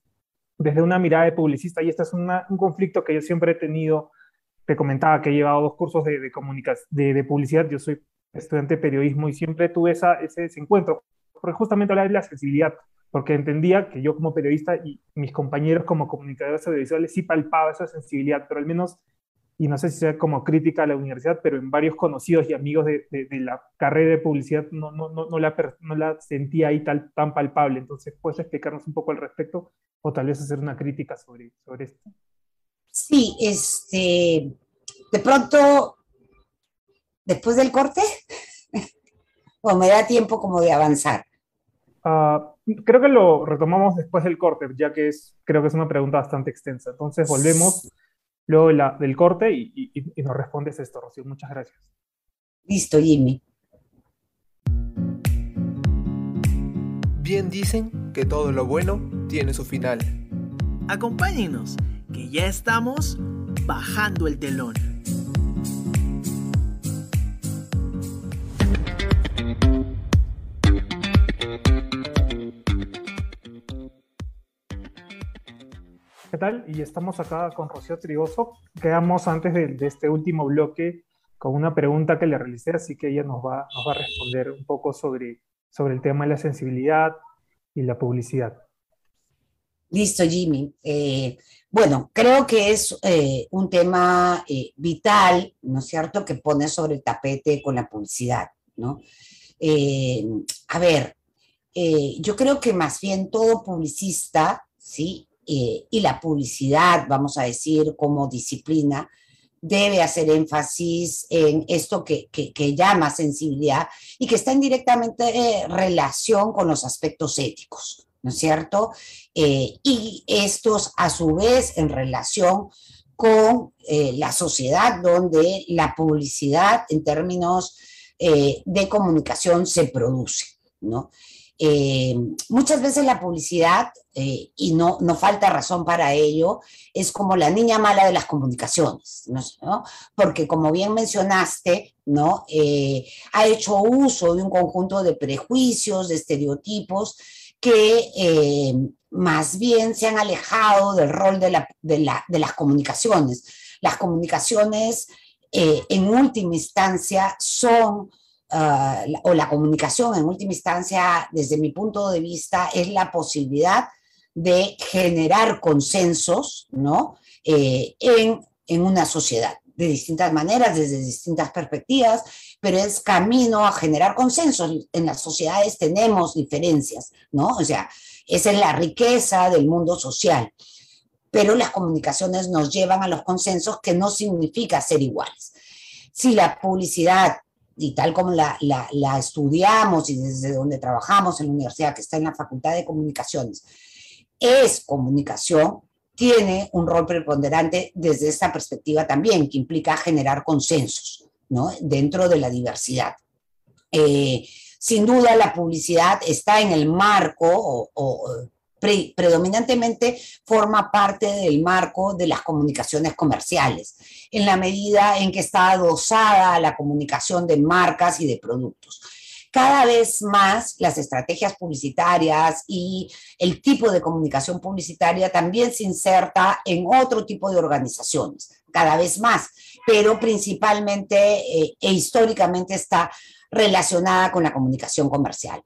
desde una mirada de publicista, y este es un conflicto que yo siempre he tenido, te comentaba que he llevado dos cursos de, de, de, de publicidad, yo soy estudiante de periodismo y siempre tuve esa, ese, ese encuentro, porque justamente hablar de la accesibilidad porque entendía que yo como periodista y mis compañeros como comunicadores audiovisuales sí palpaba esa sensibilidad, pero al menos, y no sé si sea como crítica a la universidad, pero en varios conocidos y amigos de, de, la carrera de publicidad no, no, no, no, la, no la sentía ahí tal, tan palpable. Entonces, ¿puedes explicarnos un poco al respecto o tal vez hacer una crítica sobre, sobre esto? Sí, este, de pronto, después del corte, o me da tiempo como de avanzar. Uh, creo que lo retomamos después del corte, ya que es, creo que es una pregunta bastante extensa. Entonces volvemos luego la, del corte y, y, y nos respondes esto, Rocío. Muchas gracias. Listo, Jimmy. Bien dicen que todo lo bueno tiene su final. Acompáñenos, que ya estamos bajando el telón. ¿Qué tal? Y estamos acá con Rocío Trigoso. Quedamos antes de, este último bloque con una pregunta que le realicé, así que ella nos va, nos va a responder un poco sobre, sobre el tema de la sensibilidad y la publicidad. Listo, Jimmy. Eh, bueno, creo que es eh, un tema eh, vital, ¿no es cierto?, que pone sobre el tapete con la publicidad, ¿no? a ver, yo creo que más bien todo publicista, ¿sí? y la publicidad, vamos a decir, como disciplina, debe hacer énfasis en esto que, que, llama sensibilidad y que está en directamente relación con los aspectos éticos, ¿no es cierto? Eh, y estos a su vez en relación con eh, la sociedad donde la publicidad en términos eh, de comunicación se produce, ¿no? muchas veces la publicidad, y no, no falta razón para ello, es como la niña mala de las comunicaciones, ¿no? Porque como bien mencionaste, ¿no? ha hecho uso de un conjunto de prejuicios, de estereotipos, que eh, más bien se han alejado del rol de, las comunicaciones. Las comunicaciones eh, en última instancia son, ah, o la comunicación en última instancia, desde mi punto de vista, es la posibilidad de generar consensos ¿no? Eh, en, en una sociedad de distintas maneras, desde distintas perspectivas, pero es camino a generar consensos. En las sociedades tenemos diferencias, ¿no? O sea, esa es la riqueza del mundo social. Pero las comunicaciones nos llevan a los consensos que no significa ser iguales. Si la publicidad, y tal como la, la, la estudiamos y desde donde trabajamos en la universidad, que está en la Facultad de Comunicaciones, es comunicación, tiene un rol preponderante desde esta perspectiva también, que implica generar consensos ¿no? dentro de la diversidad. Eh, sin duda, la publicidad está en el marco o, predominantemente forma parte del marco de las comunicaciones comerciales, en la medida en que está adosada a la comunicación de marcas y de productos cada vez más las estrategias publicitarias y el tipo de comunicación publicitaria también se inserta en otro tipo de organizaciones, cada vez más, pero principalmente eh, e históricamente está relacionada con la comunicación comercial.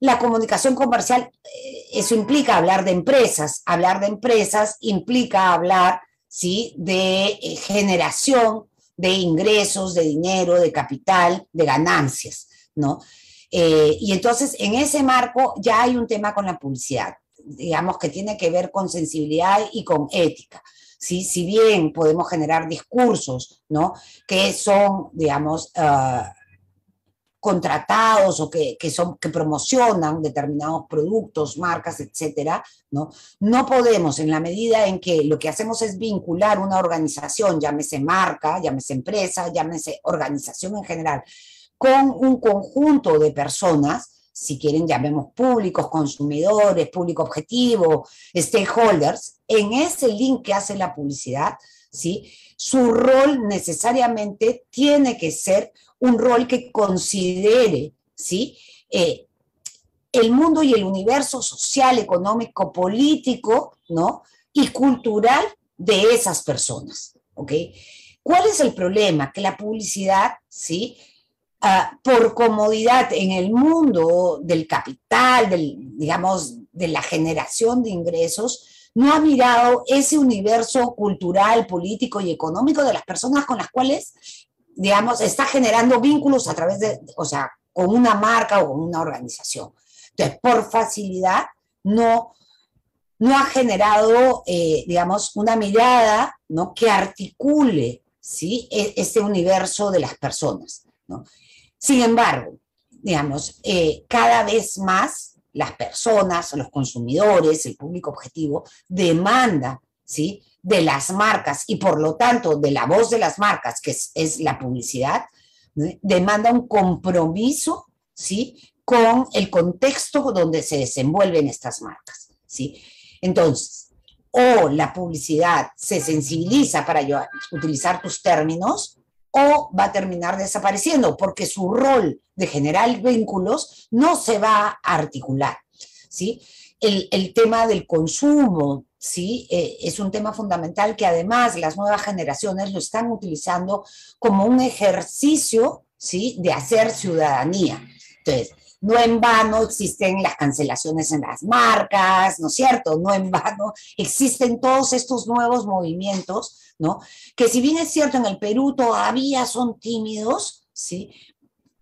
La comunicación comercial, eh, eso implica hablar de empresas. Hablar de empresas implica hablar, ¿sí?, de eh, generación de ingresos, de dinero, de capital, de ganancias, ¿no? Eh, y entonces, en ese marco ya hay un tema con la publicidad, digamos, que tiene que ver con sensibilidad y con ética. ¿sí? Si bien podemos generar discursos, ¿no? Que son, digamos, ah, contratados o que, que, son, que promocionan determinados productos, marcas, etcétera, ¿no? No podemos, en la medida en que lo que hacemos es vincular una organización, llámese marca, llámese empresa, llámese organización en general, con un conjunto de personas, si quieren llamemos públicos, consumidores, público objetivo, stakeholders, en ese link que hace la publicidad, ¿sí? su rol necesariamente tiene que ser un rol que considere ¿sí? Eh, el mundo y el universo social, económico, político ¿no? y cultural de esas personas. ¿ok? ¿Cuál es el problema? Que la publicidad, ¿sí? Ah, por comodidad en el mundo del capital, del, digamos, de la generación de ingresos, no ha mirado ese universo cultural, político y económico de las personas con las cuales, digamos, está generando vínculos a través de, o sea, con una marca o con una organización. Entonces, por facilidad, no, no ha generado, eh, digamos, una mirada ¿no? que articule ¿sí? E, este universo de las personas. ¿no? Sin embargo, digamos, eh, cada vez más las personas, los consumidores, el público objetivo, demanda, ¿sí? De las marcas y por lo tanto de la voz de las marcas, que es, la publicidad, demanda un compromiso, ¿sí? Con el contexto donde se desenvuelven estas marcas, ¿sí? Entonces, o la publicidad se sensibiliza para utilizar tus términos, o va a terminar desapareciendo, porque su rol de generar vínculos no se va a articular. ¿sí? El, tema del consumo ¿sí? Eh, es un tema fundamental que además las nuevas generaciones lo están utilizando como un ejercicio ¿sí? de hacer ciudadanía. Entonces, no en vano existen las cancelaciones en las marcas, ¿no es cierto? No en vano existen todos estos nuevos movimientos Que si bien es cierto, en el Perú todavía son tímidos, ¿sí?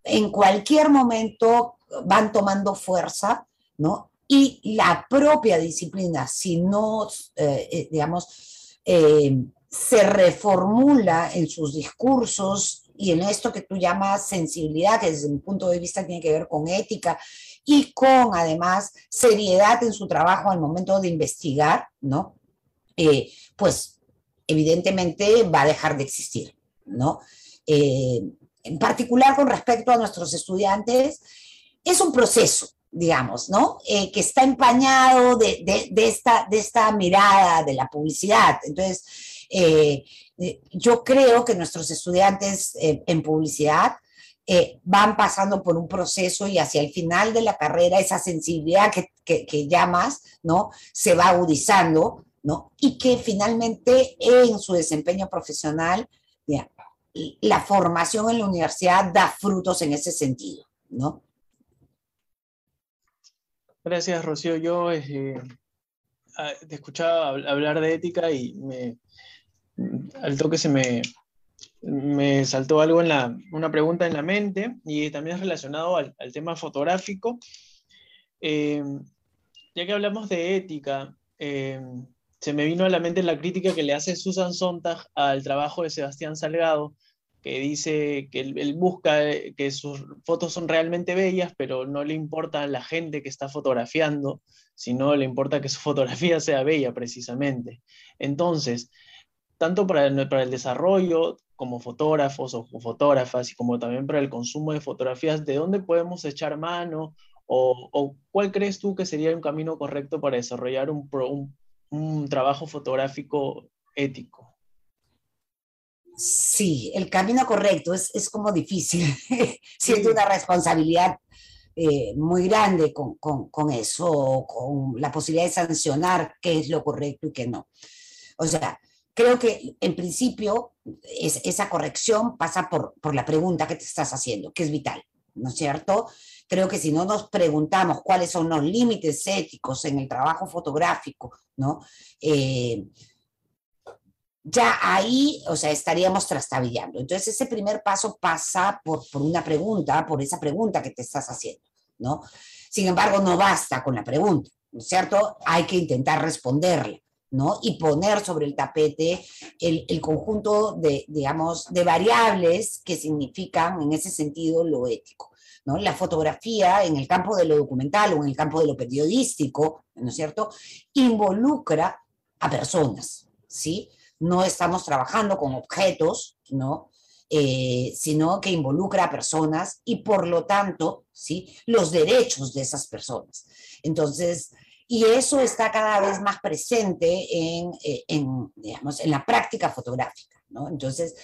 En cualquier momento van tomando fuerza, ¿no? Y la propia disciplina, si no, eh, eh, digamos, eh, se reformula en sus discursos y en esto que tú llamas sensibilidad, que desde mi punto de vista tiene que ver con ética y con además seriedad en su trabajo al momento de investigar, ¿no? pues evidentemente va a dejar de existir, ¿no? Eh, en particular con respecto a nuestros estudiantes, es un proceso, digamos, ¿no? Eh, que está empañado de, esta, mirada de la publicidad. Entonces, eh, yo creo que nuestros estudiantes en publicidad van pasando por un proceso y hacia el final de la carrera esa sensibilidad que, que, que llamas, ¿no? Se va agudizando y que finalmente en su desempeño profesional, la formación en la universidad da frutos en ese sentido, ¿no? Gracias, Rocío. Yo eh, ah, te escuchaba hablar de ética y al toque se me, me saltó algo en la, una pregunta en la mente y también es relacionado al, tema fotográfico. Eh, ya que hablamos de ética, eh, se me vino a la mente la crítica que le hace Susan Sontag al trabajo de Sebastián Salgado, que dice que él, busca eh, que sus fotos son realmente bellas, pero no le importa a la gente que está fotografiando, sino le importa que su fotografía sea bella precisamente. Entonces, tanto para el, desarrollo como fotógrafos o fotógrafas y como también para el consumo de fotografías, ¿de dónde podemos echar mano? ¿O, cuál crees tú que sería un camino correcto para desarrollar un, un un trabajo fotográfico ético. Sí, el camino correcto es, como difícil, siento una responsabilidad eh, muy grande con, eso, con la posibilidad de sancionar qué es lo correcto y qué no. O sea, creo que en principio esa corrección pasa por, por la pregunta que te estás haciendo, que es vital, ¿no es cierto? Creo que si no nos preguntamos cuáles son los límites éticos en el trabajo fotográfico, ¿no? Eh, ya ahí, o sea, estaríamos trastabillando. Entonces, ese primer paso pasa por, por una pregunta, por esa pregunta que te estás haciendo, ¿no? Sin embargo, no basta con la pregunta, ¿no es cierto? Hay que intentar responderle, ¿no? Y poner sobre el tapete el, el, conjunto de, digamos, de variables que significan en ese sentido lo ético. La fotografía en el campo de lo documental o en el campo de lo periodístico, ¿no es cierto?, involucra a personas, ¿sí? No estamos trabajando con objetos, ¿no? Eh, sino que involucra a personas y por lo tanto, ¿sí? Los derechos de esas personas. Entonces, y eso está cada vez más presente en, eh, en, digamos, en la práctica fotográfica, ¿no? Entonces,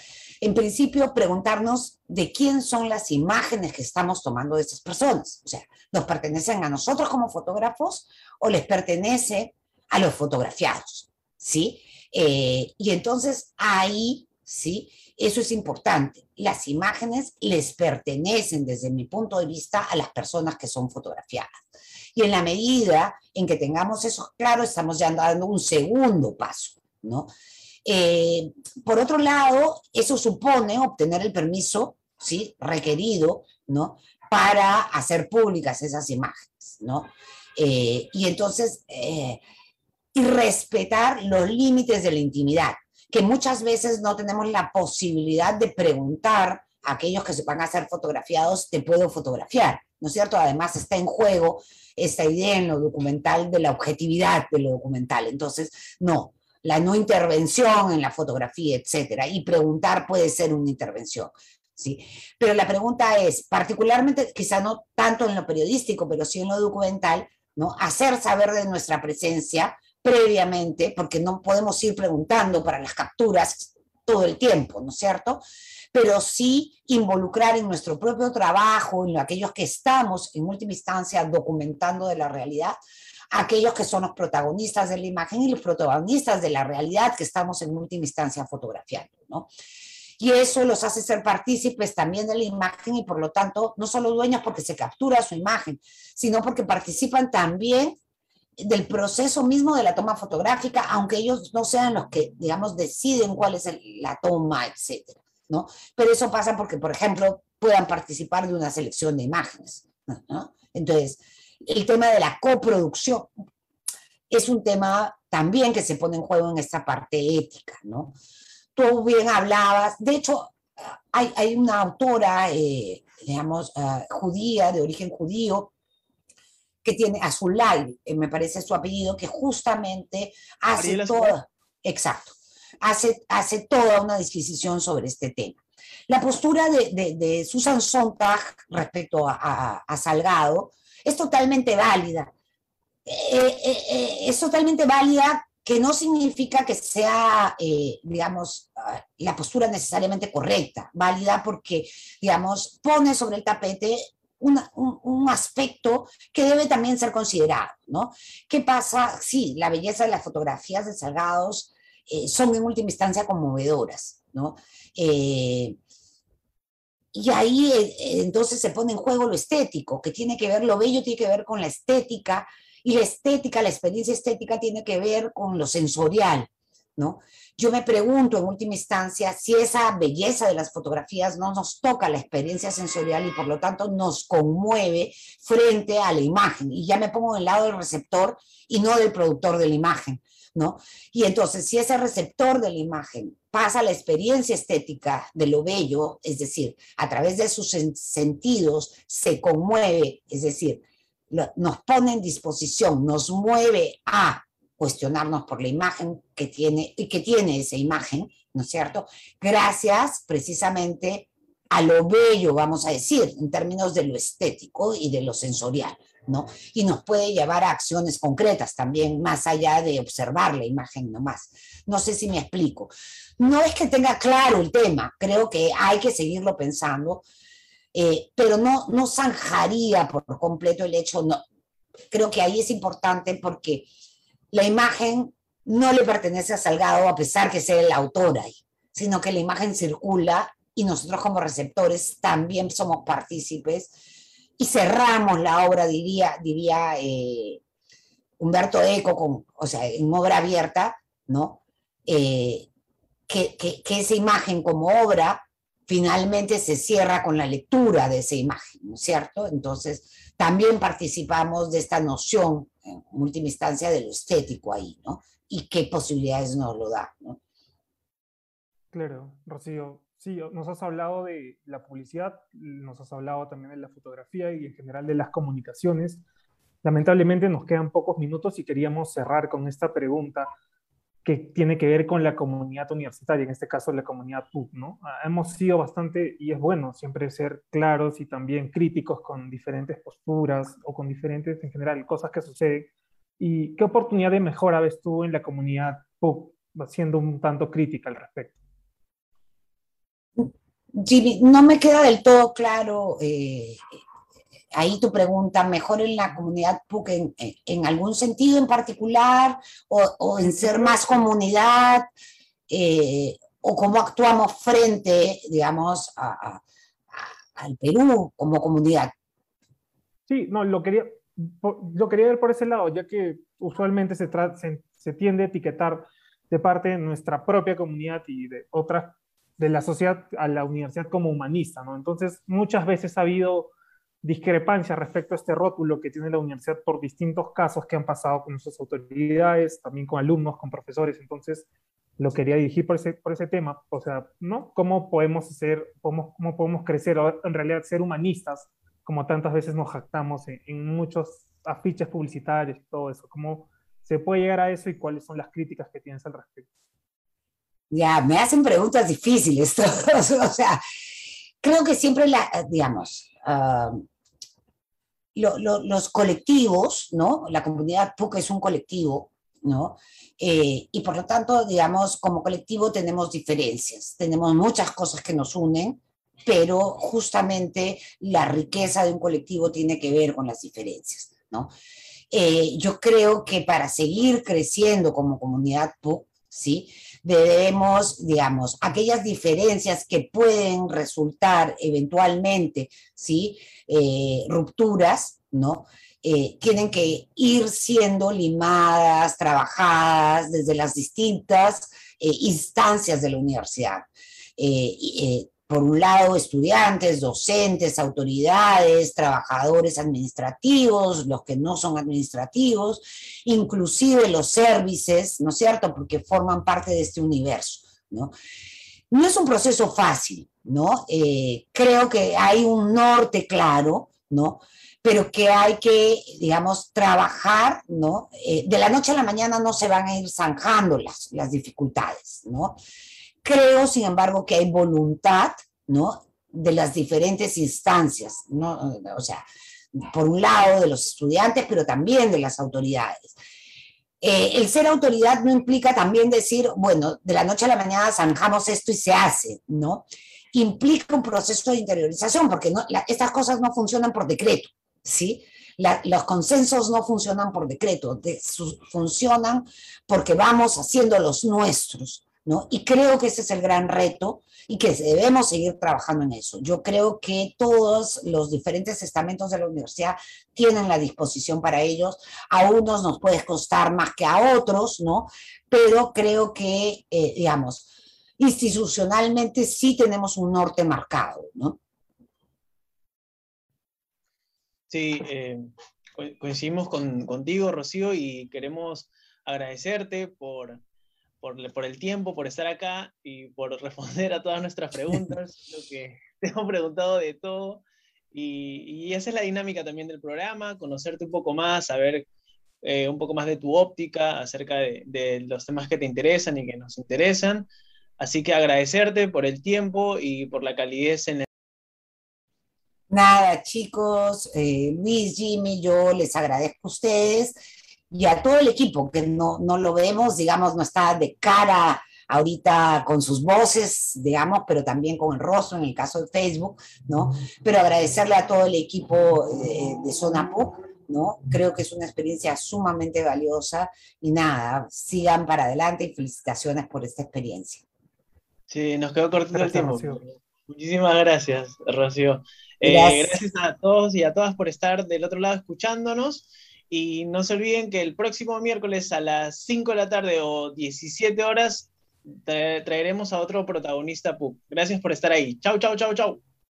en principio, preguntarnos de quién son las imágenes que estamos tomando de esas personas. O sea, ¿nos pertenecen a nosotros como fotógrafos o les pertenece a los fotografiados? ¿Sí? Eh, y entonces ahí, ¿sí? Eso es importante. Las imágenes les pertenecen desde mi punto de vista a las personas que son fotografiadas. Y en la medida en que tengamos eso claro, estamos ya dando un segundo paso, ¿no? Eh, por otro lado, eso supone obtener el permiso ¿sí? requerido ¿no? para hacer públicas esas imágenes. ¿no? Eh, y entonces, eh, y respetar los límites de la intimidad, que muchas veces no tenemos la posibilidad de preguntar a aquellos que se van a ser fotografiados, ¿te puedo fotografiar? ¿no es cierto? Además está en juego esta idea en lo documental de la objetividad de lo documental. Entonces, no, la no intervención en la fotografía, etcétera, y preguntar puede ser una intervención. ¿sí? Pero la pregunta es, particularmente, quizá no tanto en lo periodístico, pero sí en lo documental, ¿no? Hacer saber de nuestra presencia previamente, porque no podemos ir preguntando para las capturas todo el tiempo, ¿no es cierto? Pero sí involucrar en nuestro propio trabajo, en aquellos que estamos en última instancia documentando de la realidad, aquellos que son los protagonistas de la imagen y los protagonistas de la realidad que estamos en última instancia fotografiando, ¿no? Y eso los hace ser partícipes también de la imagen y por lo tanto no solo dueños porque se captura su imagen, sino porque participan también del proceso mismo de la toma fotográfica, aunque ellos no sean los que, digamos, deciden cuál es la toma, etcétera, ¿no? Pero eso pasa porque, por ejemplo, puedan participar de una selección de imágenes, ¿no? Entonces, el tema de la coproducción es un tema también que se pone en juego en esta parte ética, ¿no? Tú bien hablabas, de hecho, hay, hay una autora, eh, digamos, uh, judía, de origen judío, que tiene Azulay, eh, me parece su apellido, que justamente hace toda, exacto, hace, hace toda una disquisición sobre este tema. La postura de, de, de Susan Sontag respecto a, a, a, Salgado es totalmente válida. Eh, eh, eh, es totalmente válida que no significa que sea, digamos, ah, la postura necesariamente correcta, válida porque, digamos, pone sobre el tapete un, un, aspecto que debe también ser considerado, ¿no? ¿Qué pasa? Sí, la belleza de las fotografías de Salgados son en última instancia conmovedoras, ¿no? Y ahí eh, entonces se pone en juego lo estético, que tiene que ver, lo bello tiene que ver con la estética, y la estética, la experiencia estética tiene que ver con lo sensorial, ¿no? Yo me pregunto en última instancia si esa belleza de las fotografías no nos toca la experiencia sensorial y por lo tanto nos conmueve frente a la imagen. Y ya me pongo del lado del receptor y no del productor de la imagen, ¿no? Y entonces, si ese receptor de la imagen pasa la experiencia estética de lo bello, es decir, a través de sus sentidos se conmueve, es decir, nos pone en disposición, nos mueve a cuestionarnos por la imagen que tiene y que tiene esa imagen, ¿no es cierto? Gracias precisamente a lo bello, vamos a decir, en términos de lo estético y de lo sensorial, ¿no? Y nos puede llevar a acciones concretas también, más allá de observar la imagen nomás. No sé si me explico. No es que tenga claro el tema, creo que hay que seguirlo pensando, eh, pero no, no zanjaría por completo el hecho, no. Creo que ahí es importante porque la imagen no le pertenece a Salgado a pesar que sea el autor ahí, sino que la imagen circula y nosotros como receptores también somos partícipes y cerramos la obra, diría, diría eh, Humberto Eco, con, o sea, en obra abierta, ¿no? Eh, que, que, que, esa imagen como obra finalmente se cierra con la lectura de esa imagen, ¿no es cierto? Entonces, también participamos de esta noción en última instancia de lo estético ahí, ¿no? Y qué posibilidades nos lo da, ¿no? Claro, Rocío. Sí, nos has hablado de la publicidad, nos has hablado también de la fotografía y en general de las comunicaciones. Lamentablemente nos quedan pocos minutos y queríamos cerrar con esta pregunta que tiene que ver con la comunidad universitaria, en este caso la comunidad PUC, ¿no? Hemos sido bastante, y es bueno siempre ser claros y también críticos con diferentes posturas o con diferentes, en general, cosas que suceden. ¿Y qué oportunidad de mejora ves tú en la comunidad PUC, siendo un tanto crítica al respecto? Jimmy, no me queda del todo claro eh, ahí tu pregunta, ¿mejor en la comunidad PUC en, algún sentido en particular o, en ser más comunidad? Eh, ¿O cómo actuamos frente, digamos, al Perú como comunidad? Sí, no, lo quería, lo quería ver por ese lado, ya que usualmente se, se, se tiende a etiquetar de parte de nuestra propia comunidad y de otras de la sociedad a la universidad como humanista, ¿no? Entonces, muchas veces ha habido discrepancia respecto a este rótulo que tiene la universidad por distintos casos que han pasado con nuestras autoridades, también con alumnos, con profesores. Entonces, lo quería dirigir por ese, por ese tema. O sea, ¿no? ¿Cómo podemos hacer, cómo, cómo podemos crecer, o en realidad ser humanistas como tantas veces nos jactamos en, muchos afiches publicitarios y todo eso. ¿Cómo se puede llegar a eso y cuáles son las críticas que tienes al respecto? Ya, me hacen preguntas difíciles todos. o sea, creo que siempre, la, digamos, ah, los colectivos, ¿no? La comunidad PUC es un colectivo, ¿no? Eh, y por lo tanto, digamos, como colectivo tenemos diferencias, tenemos muchas cosas que nos unen, pero justamente la riqueza de un colectivo tiene que ver con las diferencias, ¿no? Eh, yo creo que para seguir creciendo como comunidad PUC, ¿sí? Debemos, digamos, aquellas diferencias que pueden resultar eventualmente, ¿sí? Eh, rupturas, ¿no? Eh, tienen que ir siendo limadas, trabajadas desde las distintas instancias de la universidad por un lado, estudiantes, docentes, autoridades, trabajadores administrativos, los que no son administrativos, inclusive los services, ¿no es cierto?, porque forman parte de este universo, ¿no? No es un proceso fácil, ¿no? Eh, creo que hay un norte claro, ¿no? Pero que hay que, digamos, trabajar, ¿no? Eh, de la noche a la mañana no se van a ir zanjando las, las dificultades, ¿no? Creo, sin embargo, que hay voluntad, ¿no? De las diferentes instancias, ¿no? O sea, por un lado de los estudiantes, pero también de las autoridades. Eh, el ser autoridad no implica también decir, bueno, de la noche a la mañana zanjamos esto y se hace, ¿no? Implica un proceso de interiorización, porque no, estas cosas no funcionan por decreto, ¿sí? los consensos no funcionan por decreto, funcionan porque vamos haciendo los nuestros, ¿no? Y creo que ese es el gran reto y que debemos seguir trabajando en eso. Yo creo que todos los diferentes estamentos de la universidad tienen la disposición para ellos. A unos nos puede costar más que a otros, ¿no? Pero creo que, eh, digamos, institucionalmente sí tenemos un norte marcado, ¿no? Sí, eh, coincidimos contigo, Rocío, y queremos agradecerte por por, el tiempo, por estar acá y por responder a todas nuestras preguntas. lo que te hemos preguntado de todo. Y, esa es la dinámica también del programa, conocerte un poco más, saber eh, un poco más de tu óptica acerca de, los temas que te interesan y que nos interesan. Así que agradecerte por el tiempo y por la calidez en el... Nada, chicos, eh, Luis, Jimmy, yo les agradezco a ustedes y a todo el equipo, que no, no lo vemos, digamos, no está de cara ahorita con sus voces, digamos, pero también con el rostro en el caso de Facebook, ¿no? Pero agradecerle a todo el equipo de, de Zona PUC, ¿no? Creo que es una experiencia sumamente valiosa y nada, sigan para adelante y felicitaciones por esta experiencia. Sí, nos quedó cortito el tiempo. Muchísimas gracias, Rocío. Eh, gracias a todos y a todas por estar del otro lado escuchándonos. Y no se olviden que el próximo miércoles a las 5 de la tarde o 17 horas traeremos a otro protagonista PUC. Gracias por estar ahí. Chau, chau, chau, chau.